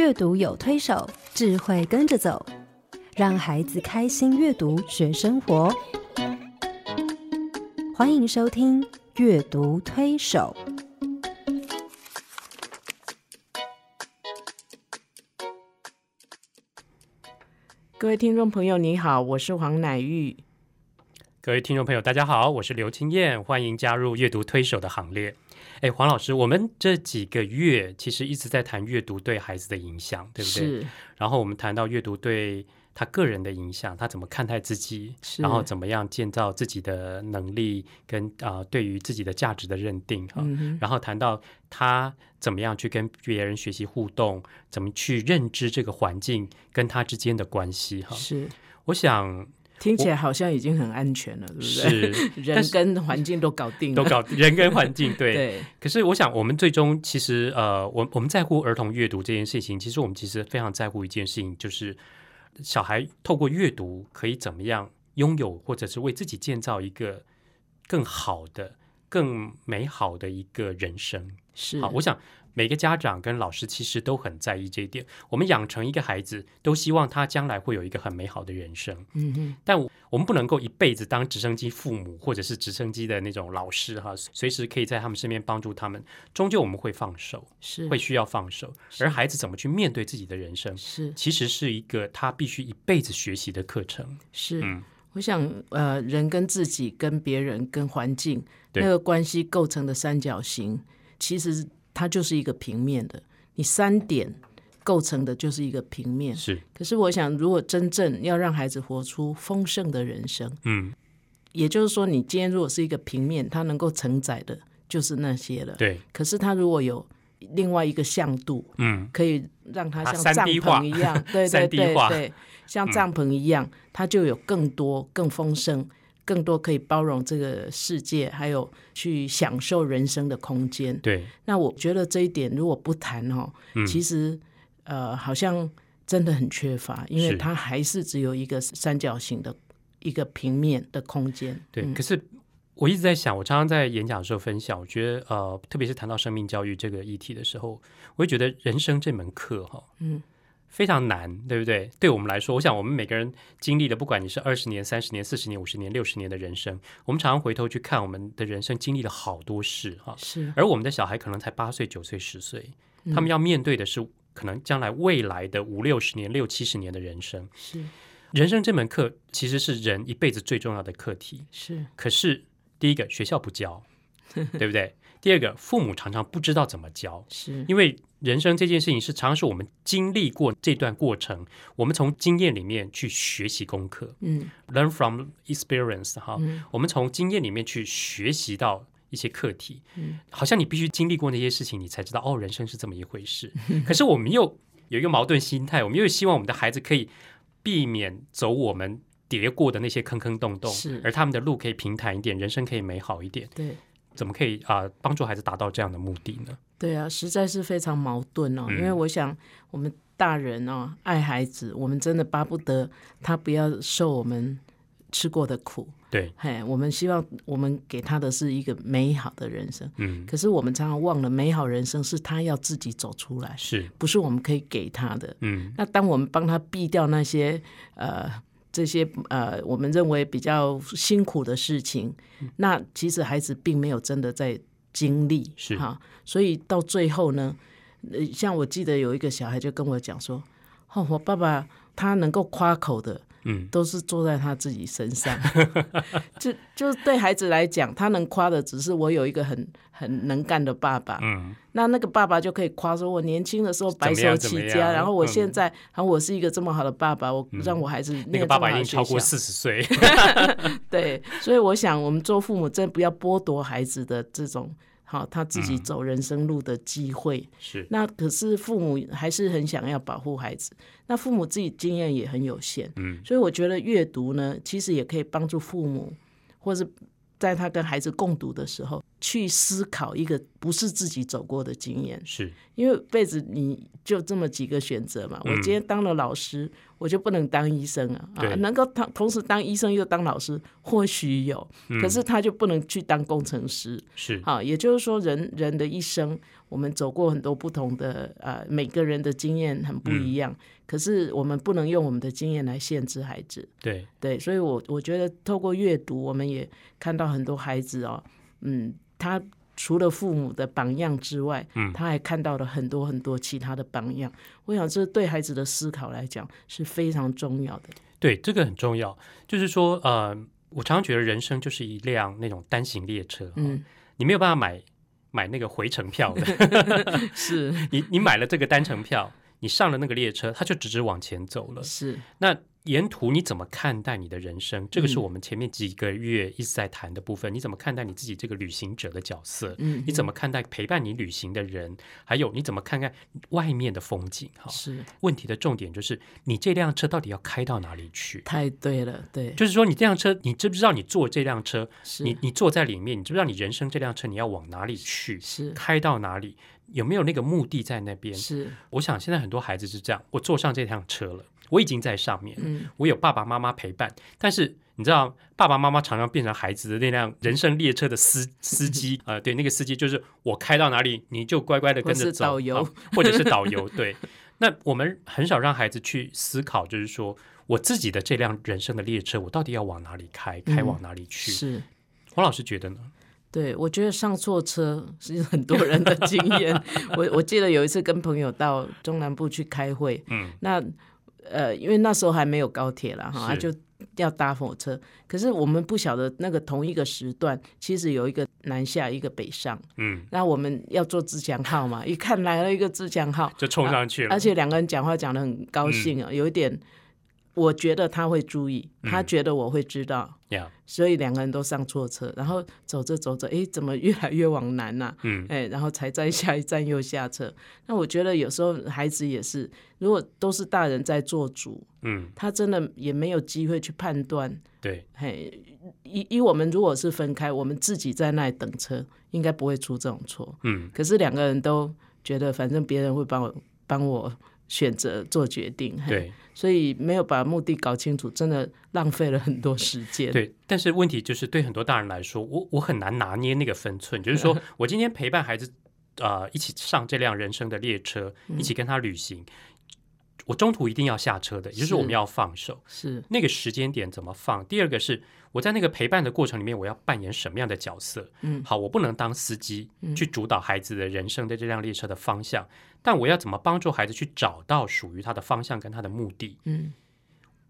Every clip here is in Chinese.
阅读有推手，智慧跟着走，让孩子开心阅读学生活。欢迎收听《阅读推手》。各位听众朋友，你好，我是黄乃玉。各位听众朋友，大家好，我是刘青燕，欢迎加入阅读推手的行列。哎，黄老师，我们这几个月其实一直在谈阅读对孩子的影响，对不对？是。然后我们谈到阅读对他个人的影响，他怎么看待自己，然后怎么样建造自己的能力跟啊对于自己的价值的认定哈。然后谈到他怎么样去跟别人学习互动，怎么去认知这个环境跟他之间的关系哈。是。我想。听起来好像已经很安全了，对不对？是，人跟环境都搞定，都搞人跟环境对。对。可是我想，我们最终其实呃，我我们在乎儿童阅读这件事情，其实我们其实非常在乎一件事情，就是小孩透过阅读可以怎么样拥有，或者是为自己建造一个更好的、更美好的一个人生。是。好，我想。每个家长跟老师其实都很在意这一点。我们养成一个孩子，都希望他将来会有一个很美好的人生。嗯哼。但我们不能够一辈子当直升机父母，或者是直升机的那种老师哈，随时可以在他们身边帮助他们。终究我们会放手，是会需要放手。而孩子怎么去面对自己的人生，是其实是一个他必须一辈子学习的课程。是，嗯我想呃，人跟自己、跟别人、跟环境那个关系构成的三角形，其实。它就是一个平面的，你三点构成的就是一个平面。是，可是我想，如果真正要让孩子活出丰盛的人生，嗯，也就是说，你今天如果是一个平面，它能够承载的就是那些了。对。可是它如果有另外一个向度，嗯，可以让它像帐篷一样，对对对对，像帐篷一样，它就有更多更丰盛。更多可以包容这个世界，还有去享受人生的空间。对，那我觉得这一点如果不谈哈，其实呃，好像真的很缺乏，因为它还是只有一个三角形的一个平面的空间。对，可是我一直在想，我常常在演讲的时候分享，我觉得呃，特别是谈到生命教育这个议题的时候，我会觉得人生这门课哈，嗯。非常难，对不对？对我们来说，我想我们每个人经历的，不管你是二十年、三十年、四十年、五十年、六十年的人生，我们常常回头去看我们的人生，经历了好多事哈。是。而我们的小孩可能才八岁、九岁、十岁，他们要面对的是可能将来未来的五六十年、六七十年的人生。是。人生这门课其实是人一辈子最重要的课题。是。可是第一个学校不教，对不对？第二个父母常常不知道怎么教，是。因为。人生这件事情是常常是我们经历过这段过程，我们从经验里面去学习功课，嗯，learn from experience 哈，我们从经验里面去学习到一些课题，嗯，好像你必须经历过那些事情，你才知道哦，人生是这么一回事。可是我们又有一个矛盾心态，我们又希望我们的孩子可以避免走我们跌过的那些坑坑洞洞，是，而他们的路可以平坦一点，人生可以美好一点，对，怎么可以啊帮助孩子达到这样的目的呢？对啊，实在是非常矛盾哦。因为我想，我们大人哦，爱孩子，我们真的巴不得他不要受我们吃过的苦。对，嘿，我们希望我们给他的是一个美好的人生。嗯，可是我们常常忘了，美好人生是他要自己走出来，是不是我们可以给他的？嗯，那当我们帮他避掉那些呃这些呃我们认为比较辛苦的事情，那其实孩子并没有真的在。经历是哈，所以到最后呢，呃，像我记得有一个小孩就跟我讲说：“哦，我爸爸他能够夸口的，嗯，都是坐在他自己身上。就就对孩子来讲，他能夸的只是我有一个很很能干的爸爸。嗯，那那个爸爸就可以夸说，我年轻的时候白手起家，然后我现在，然后我是一个这么好的爸爸，我让我孩子那个爸爸已经超过四十岁。对，所以我想，我们做父母真不要剥夺孩子的这种。好，他自己走人生路的机会。是。那，可是父母还是很想要保护孩子。那父母自己经验也很有限，嗯，所以我觉得阅读呢，其实也可以帮助父母，或是在他跟孩子共读的时候，去思考一个不是自己走过的经验，是因为辈子你就这么几个选择嘛。我今天当了老师，我就不能当医生啊。啊，能够同同时当医生又当老师，或许有，可是他就不能去当工程师。是啊，也就是说，人人的一生，我们走过很多不同的呃，每个人的经验很不一样。可是我们不能用我们的经验来限制孩子。对对，所以我我觉得透过阅读，我们也看到很多孩子哦，嗯。他除了父母的榜样之外，嗯，他还看到了很多很多其他的榜样。我想，这对孩子的思考来讲是非常重要的。对，这个很重要。就是说，呃，我常常觉得人生就是一辆那种单行列车，嗯，你没有办法买买那个回程票的，是 你你买了这个单程票，你上了那个列车，它就直直往前走了。是那。沿途你怎么看待你的人生？这个是我们前面几个月一直在谈的部分。你怎么看待你自己这个旅行者的角色？嗯，你怎么看待陪伴你旅行的人？还有你怎么看看外面的风景？哈，是问题的重点就是你这辆车到底要开到哪里去？太对了，对，就是说你这辆车，你知不知道你坐这辆车？你你坐在里面，你知不知道你人生这辆车你要往哪里去？是开到哪里？有没有那个目的在那边？是，我想现在很多孩子是这样，我坐上这辆车了。我已经在上面，我有爸爸妈妈陪伴，但是你知道，爸爸妈妈常常变成孩子的那辆人生列车的司 司机呃，对，那个司机就是我开到哪里，你就乖乖的跟着走，导游 或者是导游。对，那我们很少让孩子去思考，就是说我自己的这辆人生的列车，我到底要往哪里开，开往哪里去？是黄老师觉得呢？对，我觉得上错车是很多人的经验。我我记得有一次跟朋友到中南部去开会，嗯，那。呃，因为那时候还没有高铁了哈，就要搭火车。可是我们不晓得那个同一个时段，其实有一个南下，一个北上。嗯，那我们要坐自强号嘛，一看来了一个自强号，就冲上去了。而且两个人讲话讲的很高兴啊，有一点。我觉得他会注意，他觉得我会知道，所以两个人都上错车，然后走着走着，哎，怎么越来越往南呢？嗯，哎，然后才在下一站又下车。那我觉得有时候孩子也是，如果都是大人在做主，嗯，他真的也没有机会去判断。对，嘿，以以我们如果是分开，我们自己在那里等车，应该不会出这种错。嗯，可是两个人都觉得，反正别人会帮我帮我。选择做决定，对，所以没有把目的搞清楚，真的浪费了很多时间。对，但是问题就是，对很多大人来说，我我很难拿捏那个分寸。就是说 我今天陪伴孩子，呃，一起上这辆人生的列车，一起跟他旅行，我中途一定要下车的，也就是我们要放手。是那个时间点怎么放？第二个是。我在那个陪伴的过程里面，我要扮演什么样的角色？嗯，好，我不能当司机去主导孩子的人生的这辆列车的方向，但我要怎么帮助孩子去找到属于他的方向跟他的目的？嗯，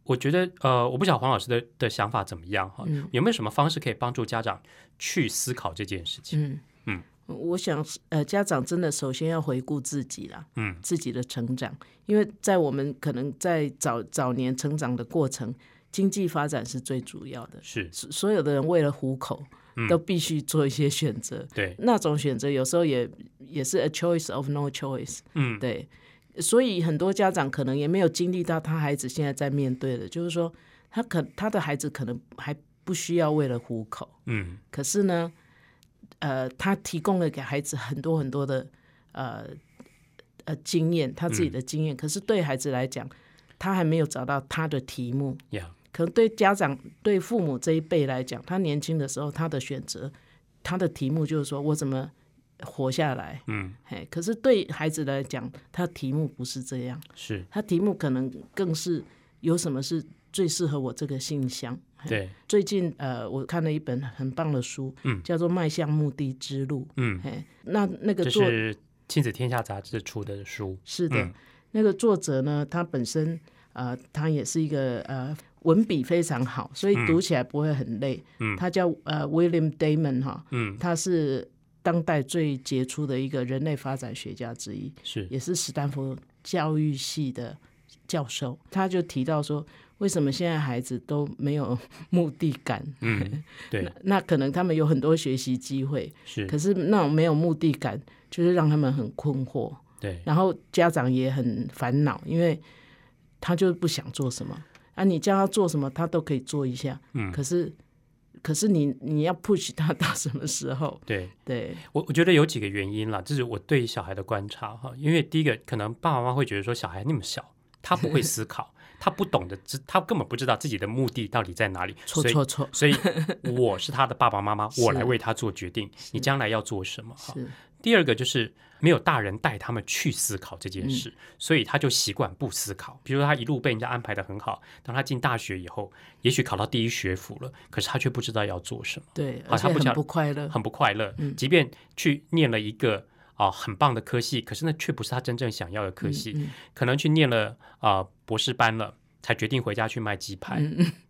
我觉得，呃，我不晓得黄老师的的想法怎么样哈？有没有什么方式可以帮助家长去思考这件事情？嗯嗯，我想，呃，家长真的首先要回顾自己啦，嗯，自己的成长，因为在我们可能在早早年成长的过程。经济发展是最主要的，是所有的人为了糊口，都必须做一些选择。对，那种选择有时候也也是 a choice of no choice。嗯，对，所以很多家长可能也没有经历到他孩子现在在面对的，就是说他可他的孩子可能还不需要为了糊口。嗯，可是呢，呃，他提供了给孩子很多很多的呃呃经验，他自己的经验。可是对孩子来讲，他还没有找到他的题目。可能对家长、对父母这一辈来讲，他年轻的时候他的选择，他的题目就是说我怎么活下来。嗯，嘿，可是对孩子来讲，他题目不是这样，是他题目可能更是有什么是最适合我这个信箱。对，最近呃，我看了一本很棒的书，嗯，叫做《迈向目的之路》。嗯，嘿，那那个作是亲子天下杂志出的书，是的，那个作者呢，他本身呃，他也是一个呃。文笔非常好，所以读起来不会很累。嗯，他叫呃 William Damon 哈，嗯，他是当代最杰出的一个人类发展学家之一，是也是斯坦福教育系的教授。他就提到说，为什么现在孩子都没有 目的感？嗯，对，那可能他们有很多学习机会，是，可是那种没有目的感，就是让他们很困惑。对，然后家长也很烦恼，因为他就是不想做什么。啊，你叫他做什么，他都可以做一下。嗯，可是可是你你要 push 他 到什么时候？对对，我我觉得有几个原因啦，这是我对小孩的观察哈。因为第一个，可能爸爸妈妈会觉得说小孩那么小，他不会思考，他不懂得知，他根本不知道自己的目的到底在哪里。错错错！所以我是他的爸爸妈妈，我来为他做决定，你将来要做什么？哈。第二个就是没有大人带他们去思考这件事，所以他就习惯不思考。比如说他一路被人家安排的很好，当他进大学以后，也许考到第一学府了，可是他却不知道要做什么。对，而且很不快乐，很不快乐。嗯，即便去念了一个啊很棒的科系，可是那却不是他真正想要的科系。可能去念了啊博士班了，才决定回家去卖鸡排。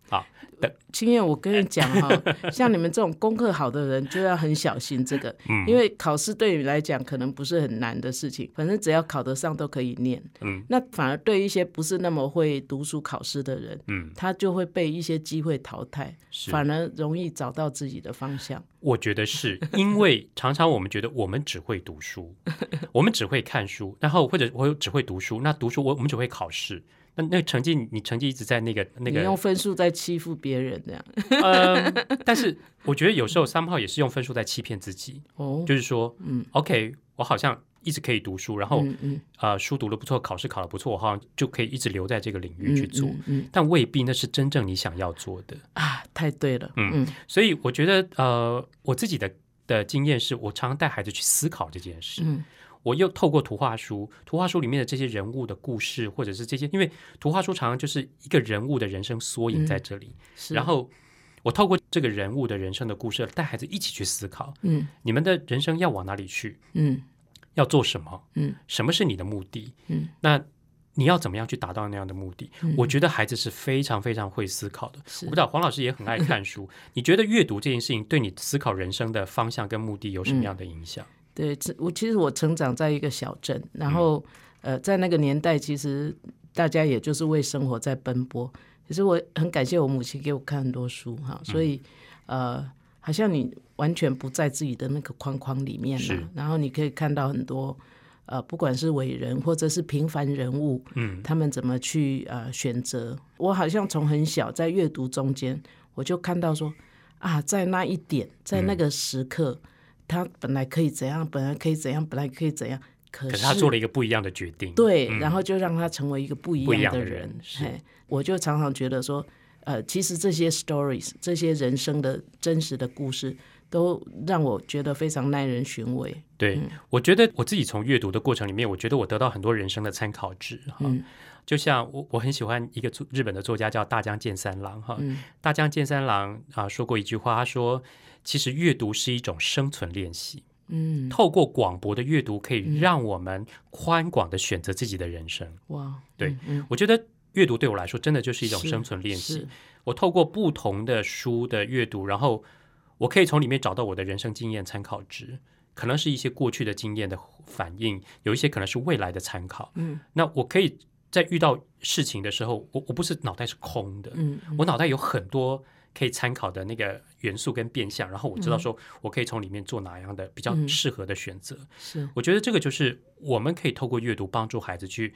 好，青燕，我跟你讲哈，像你们这种功课好的人，就要很小心这个，因为考试对你来讲可能不是很难的事情，反正只要考得上都可以念。嗯，那反而对一些不是那么会读书考试的人，嗯，他就会被一些机会淘汰，反而容易找到自己的方向。我觉得是因为常常我们觉得我们只会读书，我们只会看书，然后或者我只会读书，那读书我我们只会考试。那那成绩，你成绩一直在那个那个，你用分数在欺负别人这样。嗯，但是我觉得有时候三炮也是用分数在欺骗自己。哦，就是说，嗯，OK，我好像一直可以读书，然后，嗯呃，书读的不错，考试考的不错，我好像就可以一直留在这个领域去做。嗯，但未必那是真正你想要做的啊！太对了，嗯，所以我觉得，呃，我自己的的经验是我常常带孩子去思考这件事。嗯。我又透过图画书，图画书里面的这些人物的故事，或者是这些，因为图画书常常就是一个人物的人生缩影在这里。然后我透过这个人物的人生的故事，带孩子一起去思考：嗯，你们的人生要往哪里去？嗯，要做什么？嗯，什么是你的目的？嗯，那你要怎么样去达到那样的目的？我觉得孩子是非常非常会思考的。我不知道黄老师也很爱看书，你觉得阅读这件事情对你思考人生的方向跟目的有什么样的影响？对，我其实我成长在一个小镇，然后呃，在那个年代，其实大家也就是为生活在奔波。其实我很感谢我母亲给我看很多书哈，所以呃，好像你完全不在自己的那个框框里面了，然后你可以看到很多呃，不管是伟人或者是平凡人物，嗯，他们怎么去呃选择。我好像从很小在阅读中间，我就看到说啊，在那一点，在那个时刻。他本来可以怎样，本来可以怎样，本来可以怎样，可是他做了一个不一样的决定。对，然后就让他成为一个不一样的人。是，我就常常觉得说，呃，其实这些 stories，这些人生的真实的故事，都让我觉得非常耐人寻味。对，我觉得我自己从阅读的过程里面，我觉得我得到很多人生的参考值。哈，就像我我很喜欢一个日本的作家叫大江健三郎。哈，大江健三郎啊说过一句话，他说。其实阅读是一种生存练习，嗯，透过广博的阅读，可以让我们宽广的选择自己的人生。哇，对，我觉得阅读对我来说真的就是一种生存练习。我透过不同的书的阅读，然后我可以从里面找到我的人生经验参考值，可能是一些过去的经验的反应，有一些可能是未来的参考。嗯，那我可以在遇到事情的时候，我我不是脑袋是空的，嗯，我脑袋有很多。可以参考的那个元素跟变相，然后我知道说我可以从里面做哪样的比较适合的选择。是，我觉得这个就是我们可以透过阅读帮助孩子去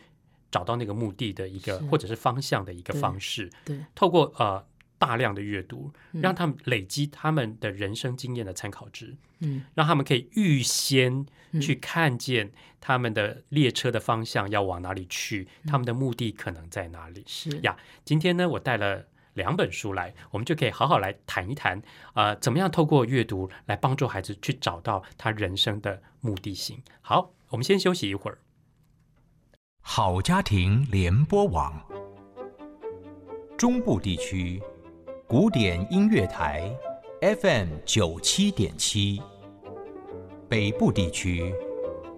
找到那个目的的一个或者是方向的一个方式。对，透过呃大量的阅读，让他们累积他们的人生经验的参考值。嗯，让他们可以预先去看见他们的列车的方向要往哪里去，他们的目的可能在哪里。是呀，今天呢，我带了。两本书来，我们就可以好好来谈一谈，呃，怎么样透过阅读来帮助孩子去找到他人生的目的性。好，我们先休息一会儿。好家庭联播网，中部地区古典音乐台 FM 九七点七，北部地区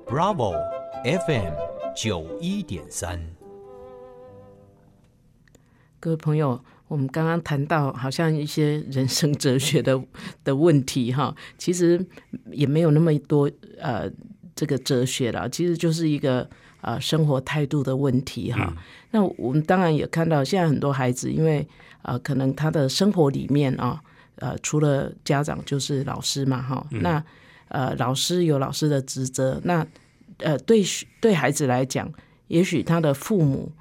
Bravo FM 九一点三。各位朋友。我们刚刚谈到，好像一些人生哲学的 的问题，哈，其实也没有那么多呃这个哲学了，其实就是一个呃生活态度的问题，哈。那我们当然也看到，现在很多孩子，因为呃可能他的生活里面啊，呃除了家长就是老师嘛，哈，那呃老师有老师的职责，那呃对对孩子来讲，也许他的父母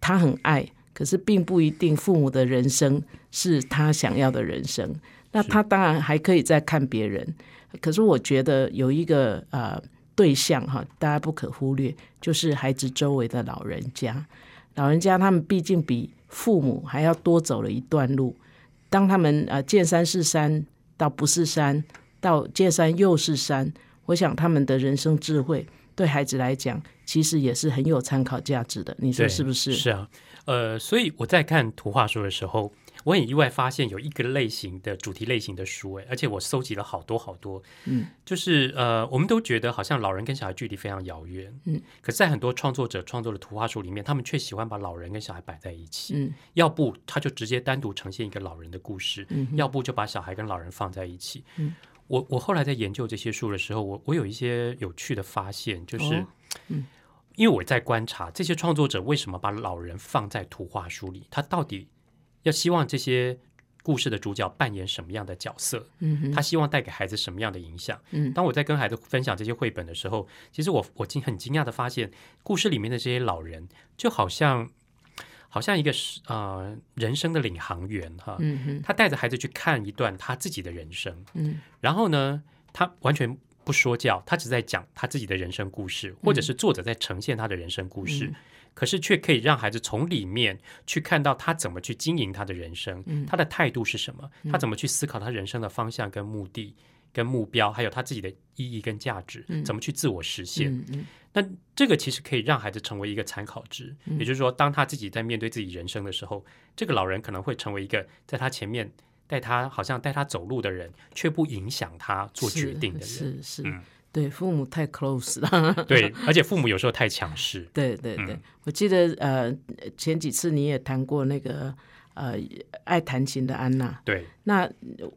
他很爱。可是并不一定，父母的人生是他想要的人生。那那他当然还可以再看别人，可是我觉得有一个呃对象哈，大家不可忽略，就是孩子周围的老人家。老人家他们毕竟比父母还要多走了一段路。当他们呃见山是山，到不是山，到见山又是山，我想他们的人生智慧对孩子来讲，其实也是很有参考价值的。你说是不是？是啊，呃，所以我在看图画书的时候。我很意外发现有一个类型的主题类型的书，哎，而且我搜集了好多好多，嗯，就是呃，我们都觉得好像老人跟小孩距离非常遥远，嗯，可是在很多创作者创作的图画书里面，他们却喜欢把老人跟小孩摆在一起，嗯，要不他就直接单独呈现一个老人的故事，嗯，要不就把小孩跟老人放在一起，嗯，我我后来在研究这些书的时候，我我有一些有趣的发现，就是，嗯，因为我在观察这些创作者为什么把老人放在图画书里，他到底。要希望这些故事的主角扮演什么样的角色？嗯，他希望带给孩子什么样的影响？嗯，当我在跟孩子分享这些绘本的时候，其实我我惊很惊讶的发现，故事里面的这些老人就好像好像一个是呃人生的领航员哈，嗯，他带着孩子去看一段他自己的人生，嗯，然后呢，他完全不说教，他只在讲他自己的人生故事，或者是作者在呈现他的人生故事。可是却可以让孩子从里面去看到他怎么去经营他的人生，他的态度是什么，他怎么去思考他人生的方向跟目的跟目标，还有他自己的意义跟价值，怎么去自我实现。那这个其实可以让孩子成为一个参考值，也就是说，当他自己在面对自己人生的时候，这个老人可能会成为一个在他前面带他好像带他走路的人，却不影响他做决定的人。是是。对父母太 close 了，对，而且父母有时候太强势。对对对，我记得呃前几次你也谈过那个呃爱弹琴的安娜。对，那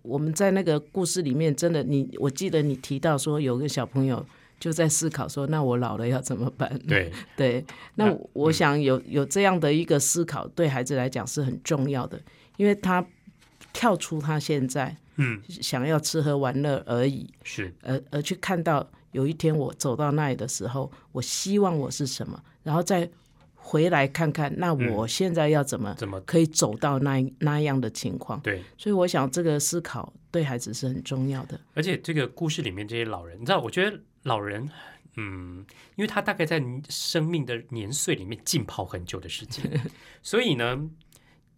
我们在那个故事里面，真的你我记得你提到说有个小朋友就在思考说，那我老了要怎么办？对 对，那我想有有这样的一个思考，对孩子来讲是很重要的，因为他跳出他现在。嗯，想要吃喝玩乐而已，是，而而去看到有一天我走到那里的时候，我希望我是什么，然后再回来看看，那我现在要怎么怎么可以走到那那样的情况？对，所以我想这个思考对孩子是很重要的。而且这个故事里面这些老人，你知道，我觉得老人，嗯，因为他大概在生命的年岁里面浸泡很久的时间，所以呢，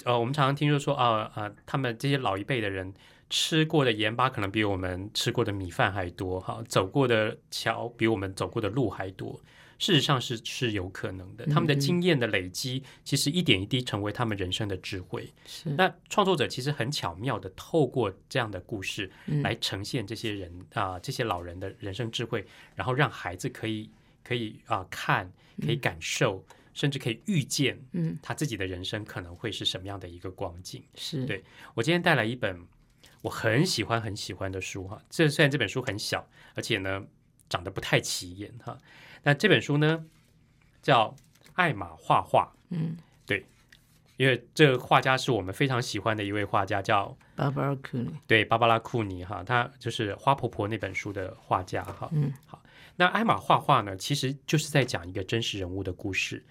呃，我们常常听说说啊啊，他们这些老一辈的人。吃过的盐巴可能比我们吃过的米饭还多，哈，走过的桥比我们走过的路还多。事实上是是有可能的，他们的经验的累积，其实一点一滴成为他们人生的智慧。是那创作者其实很巧妙的透过这样的故事来呈现这些人啊，这些老人的人生智慧，然后让孩子可以可以啊看，可以感受，甚至可以预见，嗯，他自己的人生可能会是什么样的一个光景。是对我今天带来一本。我很喜欢很喜欢的书哈，这虽然这本书很小，而且呢长得不太起眼哈，那这本书呢叫《艾玛画画》，嗯，对，因为这个画家是我们非常喜欢的一位画家，叫芭芭拉库尼，对，芭芭拉库尼哈，他就是《花婆婆》那本书的画家哈，嗯，好，那《艾玛画画》呢，其实就是在讲一个真实人物的故事，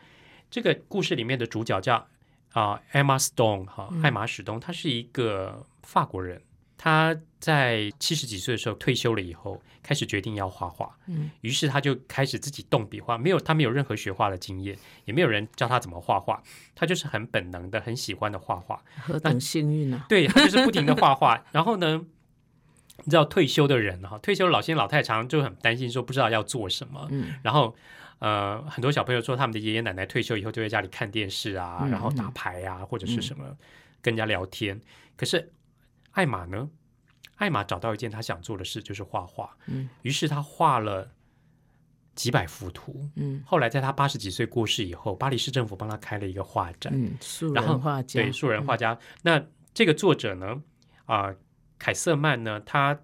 这个故事里面的主角叫啊，Emma Stone 哈，艾玛史东，他是一个法国人。他在七十几岁的时候退休了以后，开始决定要画画。嗯，于是他就开始自己动笔画，没有他没有任何学画的经验，也没有人教他怎么画画，他就是很本能的、很喜欢的画画。何等幸运啊！对，他就是不停的画画。然后呢，你知道退休的人哈，退休老先老太常就很担心说不知道要做什么。嗯，然后呃，很多小朋友说他们的爷爷奶奶退休以后就在家里看电视啊，然后打牌啊，或者是什么跟人家聊天。可是。艾玛呢？艾玛找到一件他想做的事，就是画画。嗯，于是他画了几百幅图。嗯，后来在他八十几岁过世以后，巴黎市政府帮他开了一个画展。嗯，素人画家，对，素人画家。那这个作者呢？啊，凯瑟曼呢？他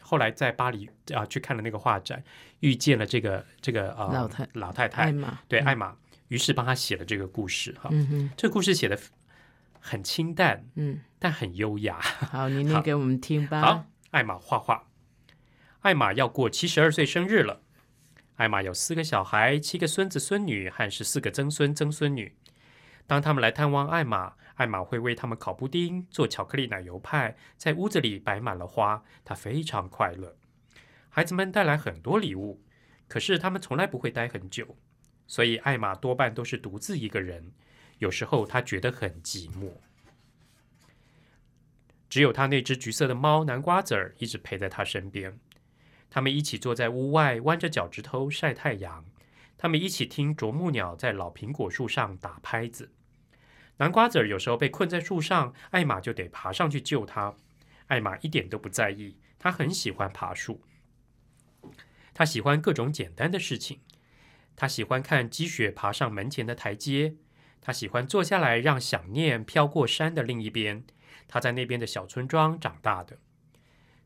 后来在巴黎啊去看了那个画展，遇见了这个这个啊老太老太太艾玛，对艾玛，于是帮他写了这个故事。哈，这个故事写的。很清淡，嗯，但很优雅。好，你念给我们听吧。好，艾玛画画。艾玛要过七十二岁生日了。艾玛有四个小孩，七个孙子孙女和十四个曾孙曾孙女。当他们来探望艾玛，艾玛会为他们烤布丁、做巧克力奶油派，在屋子里摆满了花，她非常快乐。孩子们带来很多礼物，可是他们从来不会待很久，所以艾玛多半都是独自一个人。有时候他觉得很寂寞。只有他那只橘色的猫南瓜籽儿一直陪在他身边。他们一起坐在屋外，弯着脚趾头晒太阳。他们一起听啄木鸟在老苹果树上打拍子。南瓜籽儿有时候被困在树上，艾玛就得爬上去救他。艾玛一点都不在意，他很喜欢爬树。他喜欢各种简单的事情。他喜欢看积雪爬上门前的台阶。他喜欢坐下来，让想念飘过山的另一边。他在那边的小村庄长大的，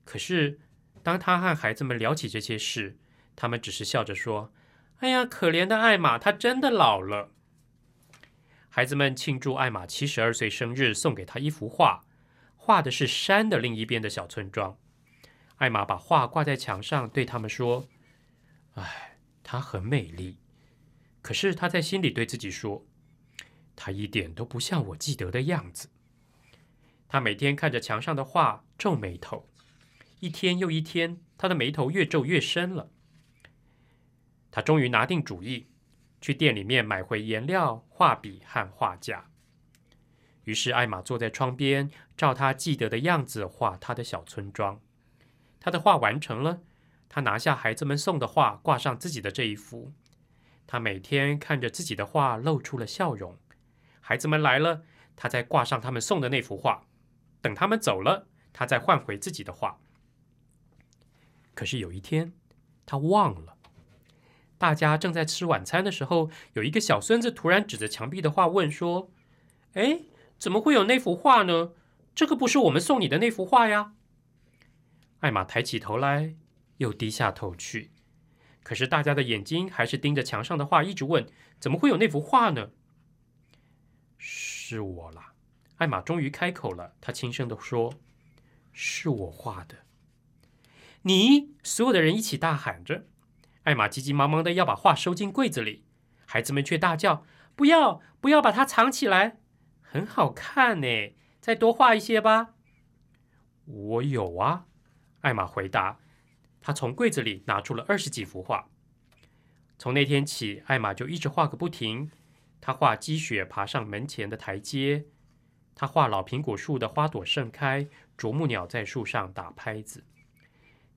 可是当他和孩子们聊起这些事，他们只是笑着说：“哎呀，可怜的艾玛，她真的老了。”孩子们庆祝艾玛七十二岁生日，送给她一幅画，画的是山的另一边的小村庄。艾玛把画挂在墙上，对他们说：“哎，她很美丽。”可是她在心里对自己说：“他一点都不像我记得的样子。”他每天看着墙上的画，皱眉头。一天又一天，他的眉头越皱越深了。他终于拿定主意，去店里面买回颜料、画笔和画架。于是，艾玛坐在窗边，照他记得的样子画他的小村庄。他的画完成了，他拿下孩子们送的画，挂上自己的这一幅。他每天看着自己的画，露出了笑容。孩子们来了，他再挂上他们送的那幅画。等他们走了，他再换回自己的画。可是有一天，他忘了。大家正在吃晚餐的时候，有一个小孙子突然指着墙壁的画问说：“哎，怎么会有那幅画呢？这个不是我们送你的那幅画呀？”艾玛抬起头来，又低下头去。可是大家的眼睛还是盯着墙上的画，一直问：“怎么会有那幅画呢？”是我啦。艾玛终于开口了，她轻声的说：“是我画的。”你所有的人一起大喊着。艾玛急急忙忙的要把画收进柜子里，孩子们却大叫：“不要，不要把它藏起来！很好看呢，再多画一些吧。”我有啊，艾玛回答。她从柜子里拿出了二十几幅画。从那天起，艾玛就一直画个不停。他画积雪爬上门前的台阶。他画老苹果树的花朵盛开，啄木鸟在树上打拍子。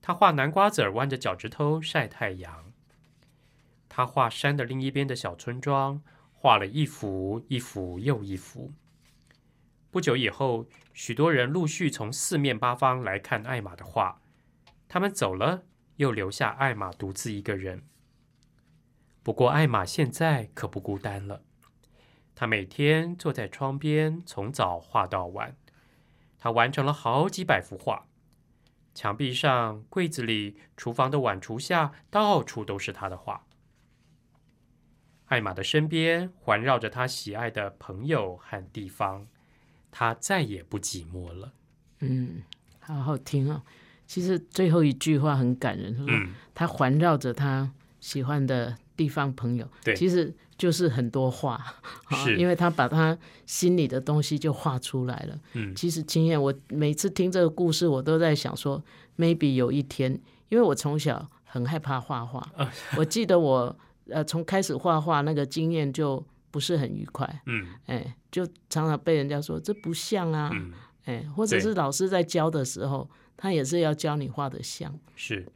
他画南瓜籽儿弯着脚趾头晒太阳。他画山的另一边的小村庄，画了一幅一幅又一幅。不久以后，许多人陆续从四面八方来看艾玛的画。他们走了，又留下艾玛独自一个人。不过，艾玛现在可不孤单了。他每天坐在窗边，从早画到晚。他完成了好几百幅画。墙壁上、柜子里、厨房的碗橱下，到处都是他的画。艾玛的身边环绕着他喜爱的朋友和地方，他再也不寂寞了。嗯，好好听哦。其实最后一句话很感人，说他环绕着他喜欢的地方、朋友。对，其实。就是很多画，是，因为他把他心里的东西就画出来了。嗯，其实经验，我每次听这个故事，我都在想说，maybe 有一天，因为我从小很害怕画画，我记得我呃从开始画画那个经验就不是很愉快。嗯，哎，就常常被人家说这不像啊，哎，或者是老师在教的时候，他也是要教你画的像。是。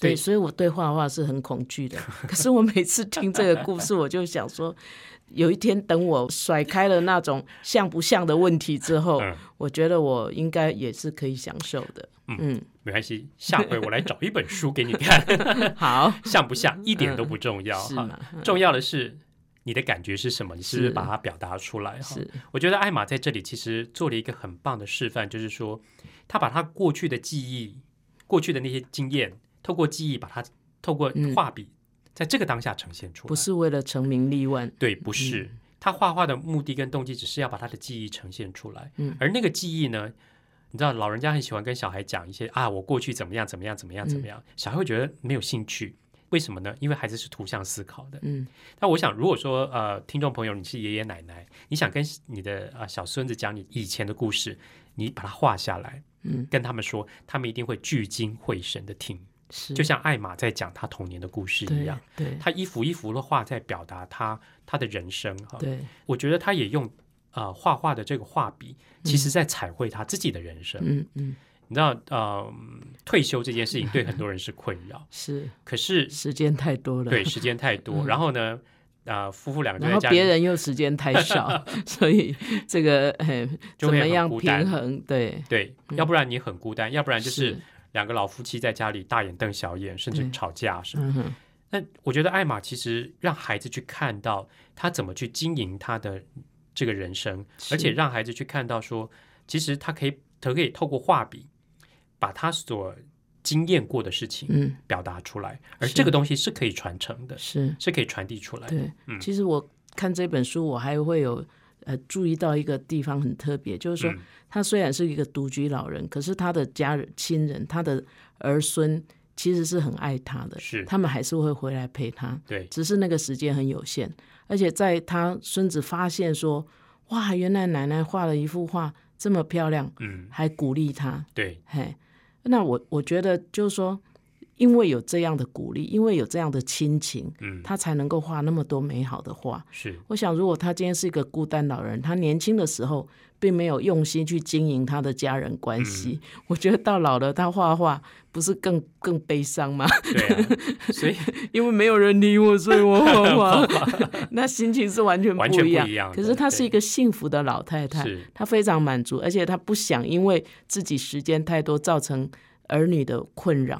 对，所以我对画画是很恐惧的。可是我每次听这个故事，我就想说，有一天等我甩开了那种像不像的问题之后，我觉得我应该也是可以享受的。嗯，没关系，下回我来找一本书给你看。好，像不像一点都不重要哈，重要的是你的感觉是什么？你是不是把它表达出来哈。我觉得艾玛在这里其实做了一个很棒的示范，就是说他把他过去的记忆、过去的那些经验。透过记忆，把它透过画笔，在这个当下呈现出来，不是为了成名立万。对，不是他画画的目的跟动机，只是要把他的记忆呈现出来。嗯，而那个记忆呢，你知道，老人家很喜欢跟小孩讲一些啊，我过去怎么样，怎么样，怎么样，怎么样，小孩会觉得没有兴趣。为什么呢？因为孩子是图像思考的。嗯，那我想，如果说呃，听众朋友你是爷爷奶奶，你想跟你的啊小孙子讲你以前的故事，你把它画下来，嗯，跟他们说，他们一定会聚精会神的听。是，就像艾玛在讲她童年的故事一样，对，她一幅一幅的画在表达他他的人生哈。对，我觉得她也用呃画画的这个画笔，其实在彩绘她自己的人生。嗯嗯。你知道，呃，退休这件事情对很多人是困扰，是。可是时间太多了，对，时间太多。然后呢，啊，夫妇两个人，然后别人又时间太少，所以这个怎么样平衡？对对，要不然你很孤单，要不然就是两个老夫妻在家里大眼瞪小眼，甚至吵架什么。那我觉得艾玛其实让孩子去看到他怎么去经营他的这个人生，而且让孩子去看到说，其实他可以，他可以透过画笔。把他所经验过的事情，嗯，表达出来，而这个东西是可以传承的，是。是可以传递出来的。对，其实我看这本书，我还会有呃注意到一个地方很特别，就是说他虽然是一个独居老人，可是他的家人、亲人、他的儿孙其实是很爱他的，是他们还是会回来陪他。对，只是那个时间很有限，而且在他孙子发现说，哇，原来奶奶画了一幅画这么漂亮，嗯，还鼓励他，对，嘿。那我我觉得就是说，因为有这样的鼓励，因为有这样的亲情，嗯，他才能够画那么多美好的画。是，我想如果他今天是一个孤单老人，他年轻的时候并没有用心去经营他的家人关系，我觉得到老了他画画不是更更悲伤吗？对，所以因为没有人理我，所以我画画，那心情是完全不一样。可是她是一个幸福的老太太，她非常满足，而且她不想因为自己时间太多造成儿女的困扰，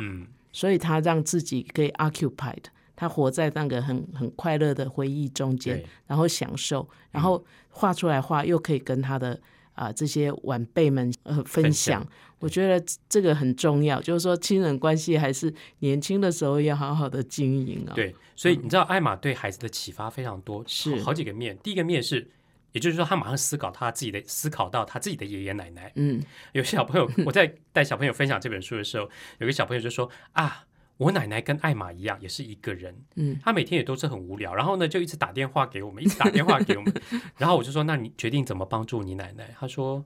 所以他让自己可以 occupied，他活在那个很很快乐的回忆中间，然后享受，然后画出来画又可以跟他的啊这些晚辈们呃分享。我觉得这个很重要，就是说亲人关系还是年轻的时候要好好的经营啊。对，所以你知道艾玛对孩子的启发非常多，是好几个面。第一个面是，也就是说他马上思考他自己的，思考到他自己的爷爷奶奶。嗯，有些小朋友，我在带小朋友分享这本书的时候，有个小朋友就说啊，我奶奶跟艾玛一样，也是一个人。嗯，他每天也都是很无聊，然后呢就一直打电话给我们，一直打电话给我们。然后我就说，那你决定怎么帮助你奶奶？他说。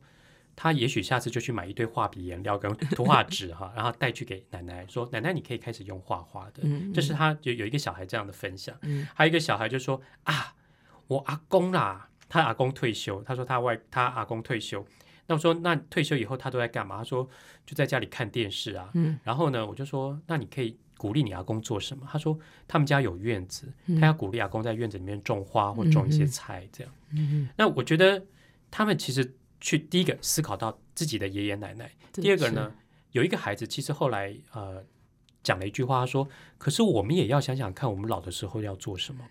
他也许下次就去买一堆画笔、颜料跟图画纸哈，然后带去给奶奶说：“奶奶，你可以开始用画画的。”这是他有有一个小孩这样的分享。嗯还有一个小孩就说：“啊，我阿公啦，他阿公退休，他说他外他阿公退休。那我说那退休以后他都在干嘛？他说就在家里看电视啊。然后呢，我就说那你可以鼓励你阿公做什么？他说他们家有院子，他要鼓励阿公在院子里面种花或种一些菜这样。那我觉得他们其实。去第一个思考到自己的爷爷奶奶，第二个呢，有一个孩子其实后来呃讲了一句话，他说：“可是我们也要想想看，我们老的时候要做什么。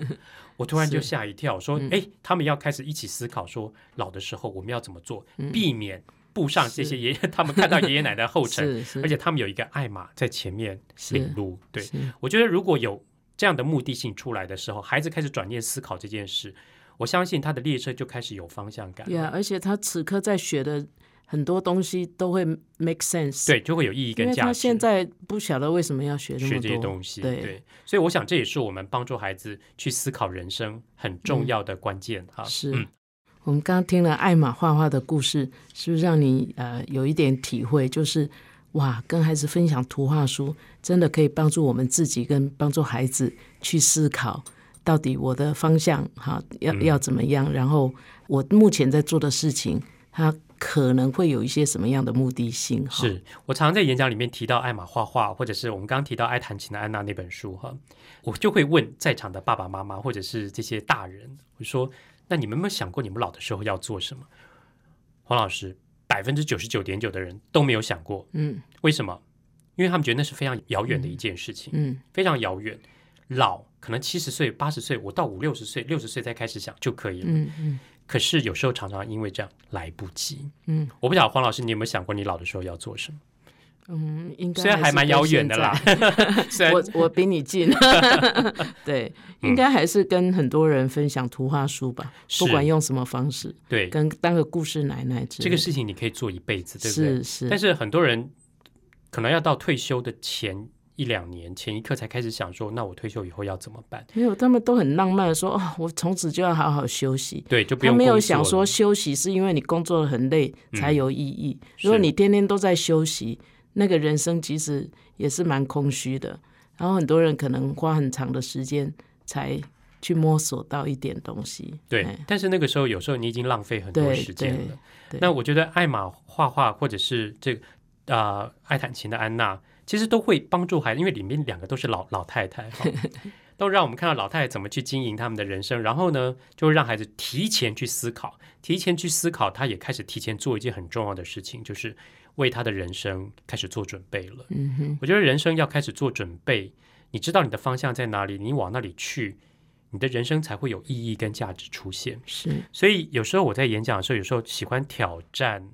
”我突然就吓一跳，说：“哎，他们要开始一起思考，说老的时候我们要怎么做，避免步上这些爷爷 他们看到爷爷奶奶后 尘，而且他们有一个爱马在前面领路。”对，我觉得如果有这样的目的性出来的时候，孩子开始转念思考这件事。我相信他的列车就开始有方向感。对啊，而且他此刻在学的很多东西都会 make sense。对，就会有意义跟价值。他现在不晓得为什么要学学这些东西。对，所以我想这也是我们帮助孩子去思考人生很重要的关键哈。是，我们刚刚听了艾玛画画的故事，是不是让你呃有一点体会？就是哇，跟孩子分享图画书，真的可以帮助我们自己跟帮助孩子去思考。到底我的方向哈要要怎么样？然后我目前在做的事情，它可能会有一些什么样的目的性？哈是我常常在演讲里面提到艾玛画画，或者是我们刚刚提到爱弹琴的安娜那本书哈，我就会问在场的爸爸妈妈或者是这些大人，我说：那你们有没有想过你们老的时候要做什么？黄老师，百分之九十九点九的人都没有想过。嗯，为什么？因为他们觉得那是非常遥远的一件事情。嗯，非常遥远。老可能七十岁、八十岁，我到五六十岁、六十岁再开始想就可以了。嗯嗯。可是有时候常常因为这样来不及。嗯。我不晓得黄老师，你有没有想过你老的时候要做什么？嗯，应该虽然还蛮遥远的啦。我我比你近。对，应该还是跟很多人分享图画书吧，不管用什么方式。对，跟当个故事奶奶。这个事情你可以做一辈子，对不对？是是。但是很多人可能要到退休的前。一两年，前一刻才开始想说，那我退休以后要怎么办？没有，他们都很浪漫的说，哦，我从此就要好好休息。对，就不用。没有想说休息是因为你工作很累才有意义。如果你天天都在休息，那个人生其实也是蛮空虚的。然后很多人可能花很长的时间才去摸索到一点东西。对，但是那个时候有时候你已经浪费很多时间了。那我觉得艾玛画画或者是这个啊爱弹琴的安娜。其实都会帮助孩子，因为里面两个都是老老太太，都让我们看到老太太怎么去经营他们的人生。然后呢，就会让孩子提前去思考，提前去思考，他也开始提前做一件很重要的事情，就是为他的人生开始做准备了。嗯哼，我觉得人生要开始做准备，你知道你的方向在哪里，你往那里去，你的人生才会有意义跟价值出现。是，所以有时候我在演讲的时候，有时候喜欢挑战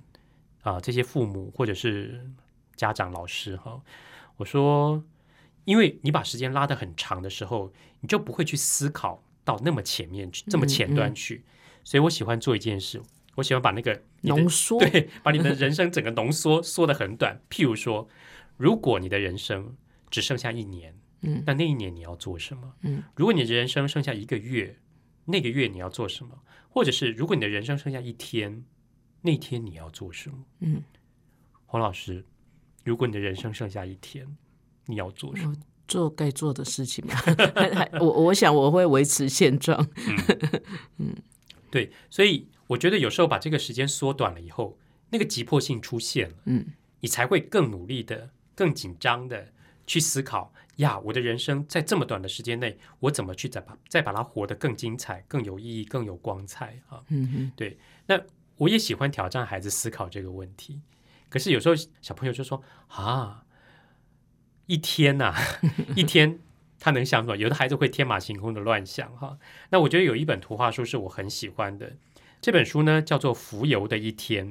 啊这些父母或者是。家长、老师，哈，我说，因为你把时间拉得很长的时候，你就不会去思考到那么前面去，这么前端去。所以我喜欢做一件事，我喜欢把那个浓缩，对，把你的人生整个浓缩，缩得很短。譬如说，如果你的人生只剩下一年，嗯，那那一年你要做什么？嗯，如果你的人生剩下一个月，那个月你要做什么？或者是如果你的人生剩下一天，那天你要做什么？嗯，黄老师。如果你的人生剩下一天，你要做什么？做该做的事情嘛。我我想我会维持现状。嗯，对，所以我觉得有时候把这个时间缩短了以后，那个急迫性出现了，嗯，你才会更努力的、更紧张的去思考呀，我的人生在这么短的时间内，我怎么去再把再把它活得更精彩、更有意义、更有光彩啊？嗯哼，对。那我也喜欢挑战孩子思考这个问题。可是有时候小朋友就说啊，一天呐，一天他能想什么？有的孩子会天马行空的乱想哈。那我觉得有一本图画书是我很喜欢的，这本书呢叫做《浮游的一天》，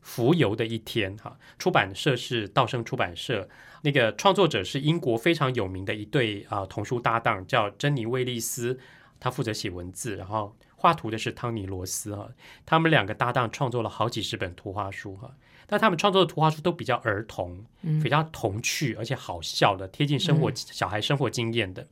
浮游的一天哈。出版社是道生出版社，那个创作者是英国非常有名的一对啊童书搭档，叫珍妮威利斯，他负责写文字，然后画图的是汤尼罗斯哈。他们两个搭档创作了好几十本图画书哈。但他们创作的图画书都比较儿童，比较童趣，而且好笑的，贴近生活小孩生活经验的。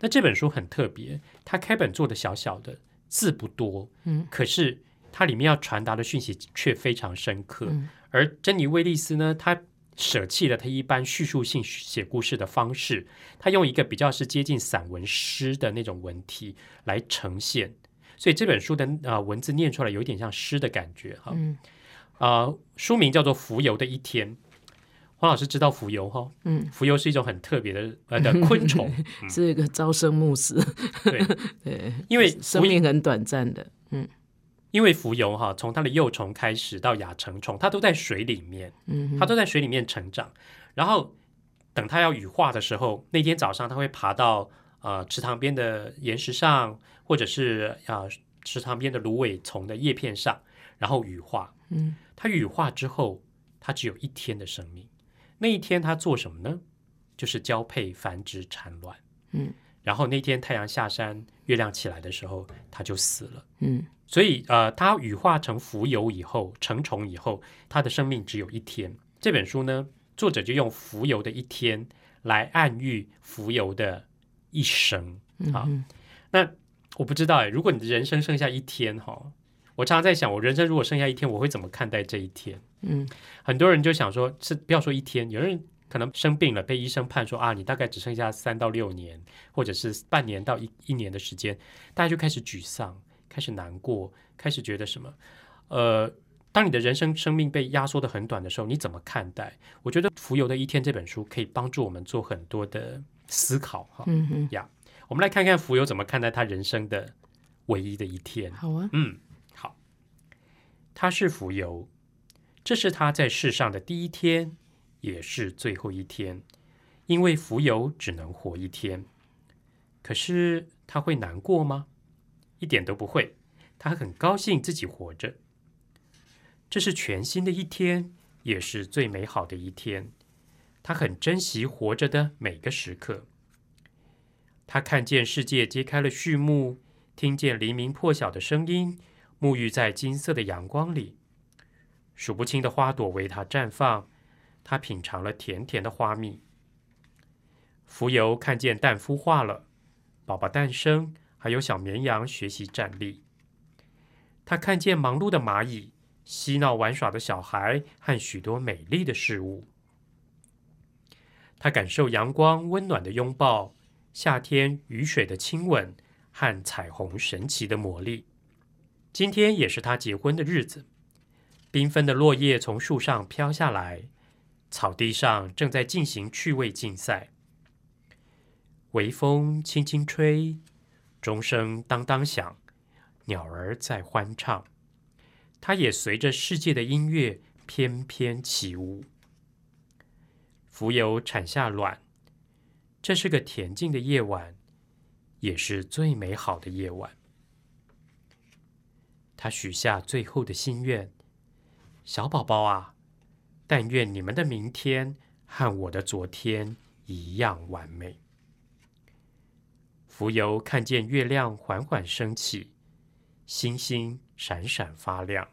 那这本书很特别，它开本做的小小的，字不多，嗯，可是它里面要传达的讯息却非常深刻。而珍妮威利斯呢，她舍弃了她一般叙述性写故事的方式，她用一个比较是接近散文诗的那种文体来呈现，所以这本书的啊文字念出来有点像诗的感觉，哈。啊，书名叫做《浮游的一天》。黄老师知道浮游哈？嗯，浮游是一种很特别的呃的昆虫，是一个朝生暮死。对 对，因为生命很短暂的。嗯，因为浮游哈，从它的幼虫开始到亚成虫，它都在水里面。嗯，它都在水里面成长。然后等它要羽化的时候，那天早上它会爬到呃池塘边的岩石上，或者是啊池塘边的芦苇丛的叶片上，然后羽化。嗯。它羽化之后，它只有一天的生命。那一天它做什么呢？就是交配、繁殖、产卵。嗯，然后那天太阳下山、月亮起来的时候，它就死了。嗯，所以呃，它羽化成浮游以后，成虫以后，它的生命只有一天。这本书呢，作者就用浮游的一天来暗喻浮游的一生。啊，那我不知道哎，如果你的人生剩下一天，哈。我常常在想，我人生如果剩下一天，我会怎么看待这一天？嗯，很多人就想说，是不要说一天，有人可能生病了，被医生判说啊，你大概只剩下三到六年，或者是半年到一一年的时间，大家就开始沮丧，开始难过，开始觉得什么？呃，当你的人生生命被压缩的很短的时候，你怎么看待？我觉得《浮游的一天》这本书可以帮助我们做很多的思考。哈，嗯嗯呀，我们来看看浮游怎么看待他人生的唯一的一天。好啊，嗯。他是浮游，这是他在世上的第一天，也是最后一天，因为浮游只能活一天。可是他会难过吗？一点都不会，他很高兴自己活着。这是全新的一天，也是最美好的一天。他很珍惜活着的每个时刻。他看见世界揭开了序幕，听见黎明破晓的声音。沐浴在金色的阳光里，数不清的花朵为它绽放。它品尝了甜甜的花蜜。浮游看见蛋孵化了，宝宝诞生，还有小绵羊学习站立。他看见忙碌的蚂蚁、嬉闹玩耍的小孩和许多美丽的事物。他感受阳光温暖的拥抱，夏天雨水的亲吻和彩虹神奇的魔力。今天也是他结婚的日子，缤纷的落叶从树上飘下来，草地上正在进行趣味竞赛。微风轻轻吹，钟声当当响，鸟儿在欢唱，它也随着世界的音乐翩翩起舞。蜉蝣产下卵，这是个恬静的夜晚，也是最美好的夜晚。他许下最后的心愿：小宝宝啊，但愿你们的明天和我的昨天一样完美。浮游看见月亮缓缓升起，星星闪闪发亮，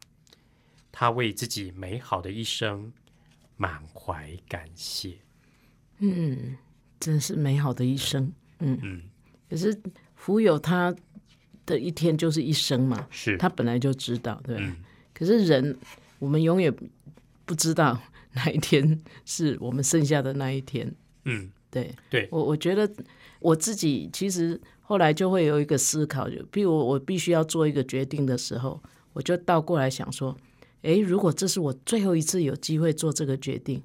他为自己美好的一生满怀感谢。嗯，真是美好的一生。嗯嗯，可是浮游他的一天就是一生嘛，是他本来就知道，对。可是人，我们永远不知道哪一天是我们剩下的那一天。嗯，对对，我我觉得。我自己其实后来就会有一个思考，就比如我必须要做一个决定的时候，我就倒过来想说：，诶，如果这是我最后一次有机会做这个决定，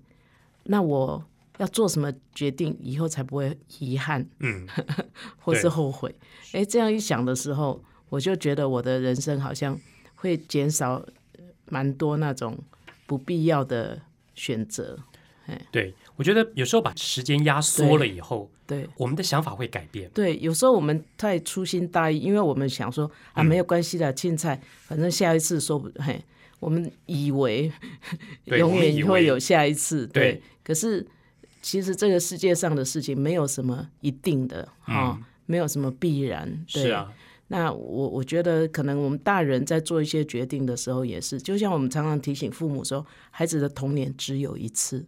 那我要做什么决定，以后才不会遗憾，嗯，或是后悔？哎，这样一想的时候，我就觉得我的人生好像会减少蛮多那种不必要的选择。对，我觉得有时候把时间压缩了以后，对我们的想法会改变。对，有时候我们太粗心大意，因为我们想说啊，没有关系的，青菜，反正下一次说不，嘿，我们以为永远会有下一次。对，可是其实这个世界上的事情没有什么一定的哈，没有什么必然。是啊。那我我觉得可能我们大人在做一些决定的时候也是，就像我们常常提醒父母说，孩子的童年只有一次。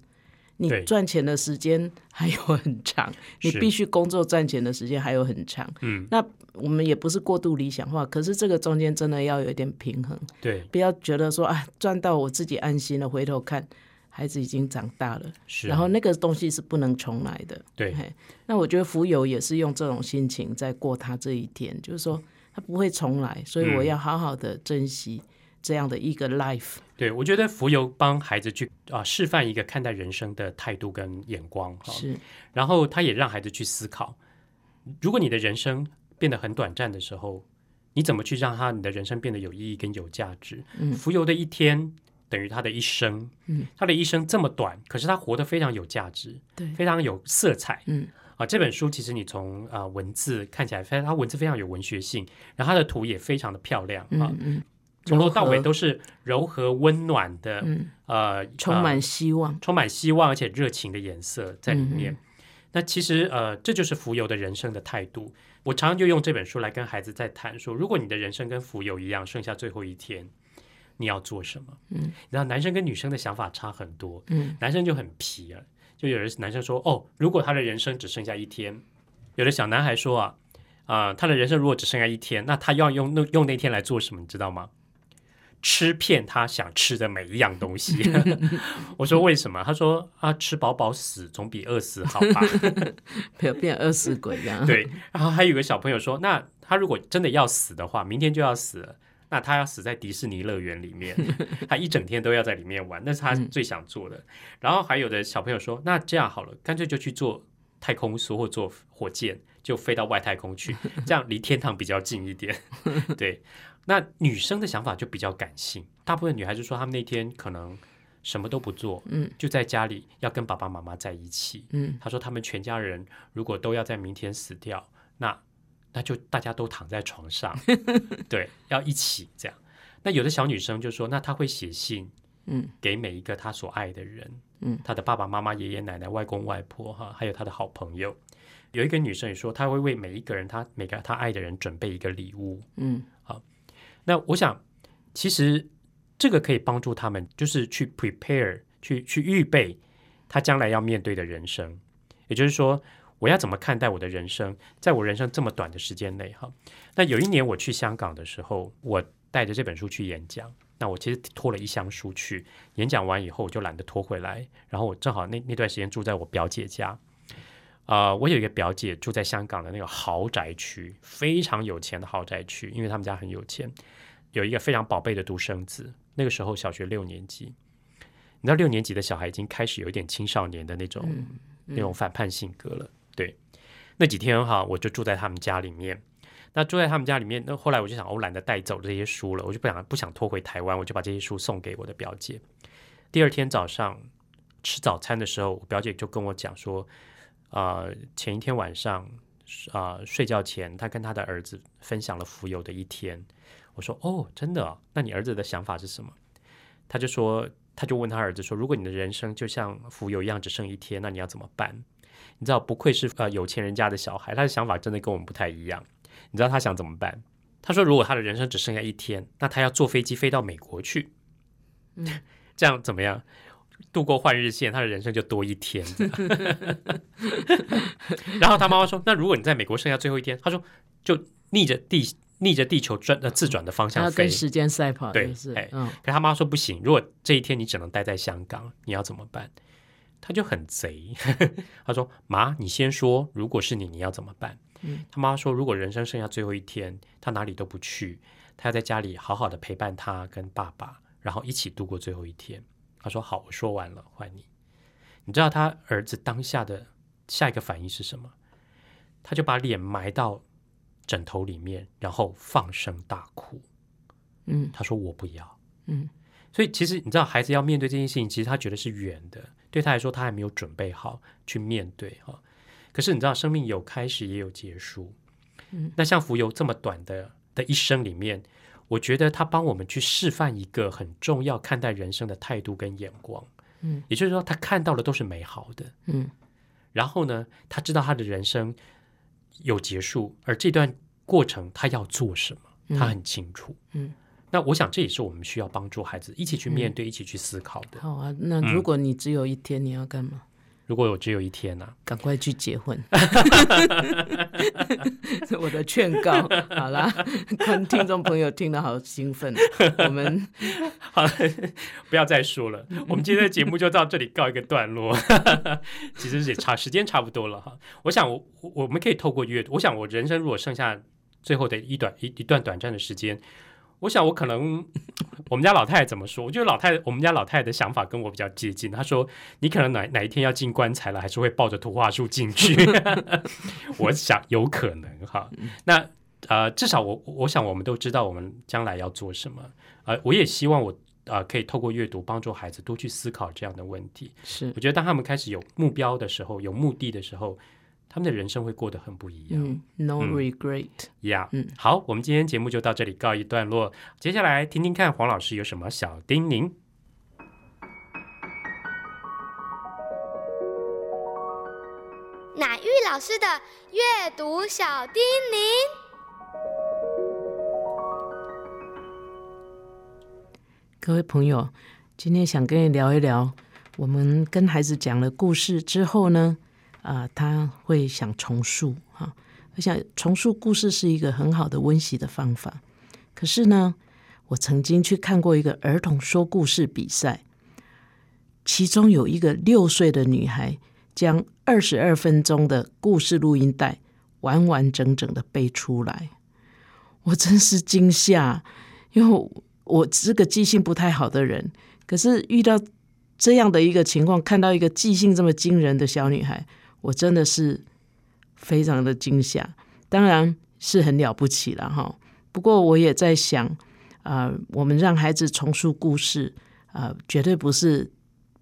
你赚钱的时间还有很长，你必须工作赚钱的时间还有很长。嗯，那我们也不是过度理想化，可是这个中间真的要有一点平衡。对，不要觉得说啊，赚到我自己安心了，回头看孩子已经长大了，是，然后那个东西是不能重来的。对，那我觉得浮游也是用这种心情在过他这一天，就是说他不会重来，所以我要好好的珍惜。这样的一个 life，对我觉得浮游帮孩子去啊示范一个看待人生的态度跟眼光哈，是，然后他也让孩子去思考，如果你的人生变得很短暂的时候，你怎么去让他你的人生变得有意义跟有价值？嗯，浮游的一天等于他的一生，嗯，他的一生这么短，可是他活得非常有价值，对，非常有色彩，嗯，啊，这本书其实你从啊文字看起来，非常，它文字非常有文学性，然后它的图也非常的漂亮啊，嗯。从头到尾都是柔和温暖的，呃，充满希望，充满希望而且热情的颜色在里面。那其实呃，这就是浮游的人生的态度。我常常就用这本书来跟孩子在谈说，如果你的人生跟浮游一样，剩下最后一天，你要做什么？嗯，然后男生跟女生的想法差很多。嗯，男生就很皮啊，就有人男生说，哦，如果他的人生只剩下一天，有的小男孩说啊，啊，他的人生如果只剩下一天，那他要用那用那天来做什么？你知道吗？吃遍他想吃的每一样东西，我说为什么？他说啊，吃饱饱死总比饿死好吧？没有变饿死鬼一样。对，然后还有个小朋友说，那他如果真的要死的话，明天就要死了，那他要死在迪士尼乐园里面，他一整天都要在里面玩，那是他最想做的。然后还有的小朋友说，那这样好了，干脆就去做太空梭或坐火箭，就飞到外太空去，这样离天堂比较近一点。对。那女生的想法就比较感性，大部分女孩子说，她们那天可能什么都不做，嗯，就在家里要跟爸爸妈妈在一起，嗯，她说他们全家人如果都要在明天死掉，那那就大家都躺在床上，对，要一起这样。那有的小女生就说，那她会写信，嗯，给每一个她所爱的人，嗯，她的爸爸妈妈、爷爷奶奶、外公外婆，哈，还有她的好朋友。有一个女生也说，她会为每一个人，她每个她爱的人准备一个礼物，嗯。好那我想，其实这个可以帮助他们，就是去 prepare，去去预备他将来要面对的人生。也就是说，我要怎么看待我的人生？在我人生这么短的时间内，哈，那有一年我去香港的时候，我带着这本书去演讲。那我其实拖了一箱书去演讲完以后，我就懒得拖回来。然后我正好那那段时间住在我表姐家，啊，我有一个表姐住在香港的那个豪宅区，非常有钱的豪宅区，因为他们家很有钱，有一个非常宝贝的独生子。那个时候小学六年级，你知道六年级的小孩已经开始有一点青少年的那种那种反叛性格了。对，那几天哈，我就住在他们家里面。那住在他们家里面，那后来我就想，我懒得带走这些书了，我就不想不想拖回台湾，我就把这些书送给我的表姐。第二天早上吃早餐的时候，我表姐就跟我讲说，啊，前一天晚上啊睡觉前，她跟她的儿子分享了浮游的一天。我说，哦，真的？那你儿子的想法是什么？他就说，他就问他儿子说，如果你的人生就像浮游一样，只剩一天，那你要怎么办？你知道，不愧是呃有钱人家的小孩，他的想法真的跟我们不太一样。你知道他想怎么办？他说：“如果他的人生只剩下一天，那他要坐飞机飞到美国去，嗯，这样怎么样？度过换日线，他的人生就多一天。”然后他妈妈说：“那如果你在美国剩下最后一天，他说就逆着地逆着地球转呃自转的方向飞，跟时间赛跑。”对，哎，嗯。可他妈说不行，如果这一天你只能待在香港，你要怎么办？他就很贼，他说：“妈，你先说，如果是你，你要怎么办？”他妈说：“如果人生剩下最后一天，他哪里都不去，他要在家里好好的陪伴他跟爸爸，然后一起度过最后一天。”他说：“好，我说完了，换你。”你知道他儿子当下的下一个反应是什么？他就把脸埋到枕头里面，然后放声大哭。嗯，他说：“我不要。”嗯，所以其实你知道，孩子要面对这件事情，其实他觉得是远的，对他来说，他还没有准备好去面对哈。可是你知道，生命有开始也有结束。嗯，那像浮游这么短的的一生里面，我觉得他帮我们去示范一个很重要看待人生的态度跟眼光。嗯，也就是说，他看到的都是美好的。嗯，然后呢，他知道他的人生有结束，而这段过程他要做什么，他很清楚。嗯，那我想这也是我们需要帮助孩子一起去面对、一起去思考的。好啊，那如果你只有一天，你要干嘛？如果我只有一天呢？赶快去结婚！我的劝告，好啦，看听众朋友听得好兴奋。我们 好了，不要再说了。我们今天的节目就到这里告一个段落。其实也差时间差不多了哈。我想，我我们可以透过阅读。我想，我人生如果剩下最后的一短一一段短暂的时间。我想，我可能我们家老太太怎么说？我觉得老太太，我们家老太太的想法跟我比较接近。她说：“你可能哪哪一天要进棺材了，还是会抱着图画书进去。” 我想有可能哈。那呃，至少我我想我们都知道我们将来要做什么。呃，我也希望我呃可以透过阅读帮助孩子多去思考这样的问题。是，我觉得当他们开始有目标的时候，有目的的时候。他们的人生会过得很不一样。No regret。Yeah。嗯，好，我们今天节目就到这里告一段落。接下来听听看黄老师有什么小叮咛。乃玉老师的阅读小叮咛。各位朋友，今天想跟你聊一聊，我们跟孩子讲了故事之后呢？啊，他会想重述哈，我想重述故事是一个很好的温习的方法。可是呢，我曾经去看过一个儿童说故事比赛，其中有一个六岁的女孩将二十二分钟的故事录音带完完整整的背出来，我真是惊吓，因为我是个记性不太好的人，可是遇到这样的一个情况，看到一个记性这么惊人的小女孩。我真的是非常的惊吓，当然是很了不起了哈。不过我也在想，啊，我们让孩子重述故事，啊，绝对不是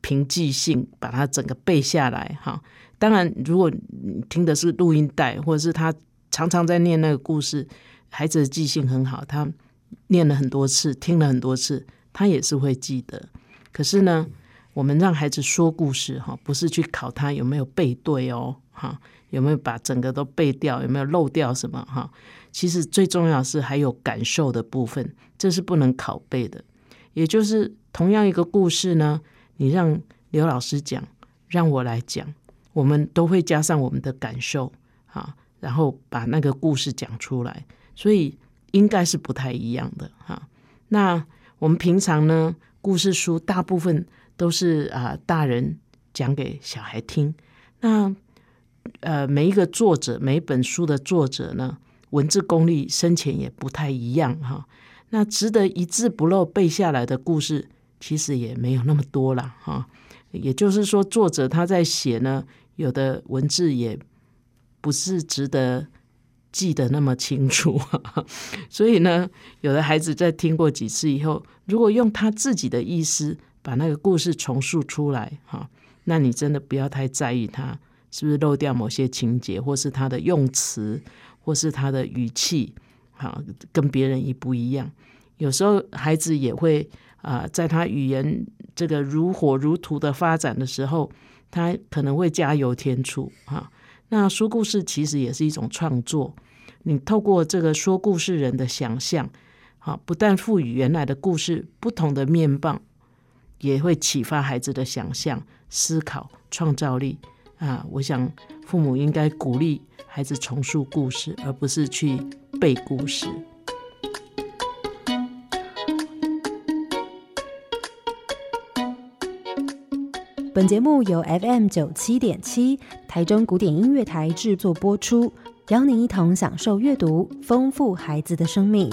凭记性把它整个背下来哈。当然，如果你听的是录音带，或者是他常常在念那个故事，孩子的记性很好，他念了很多次，听了很多次，他也是会记得。可是呢？我们让孩子说故事，哈，不是去考他有没有背对哦，哈，有没有把整个都背掉，有没有漏掉什么，哈。其实最重要是还有感受的部分，这是不能拷贝的。也就是同样一个故事呢，你让刘老师讲，让我来讲，我们都会加上我们的感受啊，然后把那个故事讲出来，所以应该是不太一样的哈。那我们平常呢，故事书大部分都是啊大人讲给小孩听，那呃每一个作者每一本书的作者呢，文字功力深浅也不太一样哈。那值得一字不漏背下来的故事，其实也没有那么多了哈。也就是说，作者他在写呢，有的文字也不是值得记得那么清楚。所以呢，有的孩子在听过几次以后，如果用他自己的意思把那个故事重述出来，哈，那你真的不要太在意他是不是漏掉某些情节，或是他的用词，或是他的语气，哈，跟别人一不一样。有时候孩子也会啊，在他语言这个如火如荼的发展的时候，他可能会加油添醋哈。那说故事其实也是一种创作，你透过这个说故事人的想象，好，不但赋予原来的故事不同的面貌，也会启发孩子的想象、思考、创造力啊。我想父母应该鼓励孩子重述故事，而不是去背故事。本节目由 FM 九七点七台中古典音乐台制作播出，邀您一同享受阅读，丰富孩子的生命。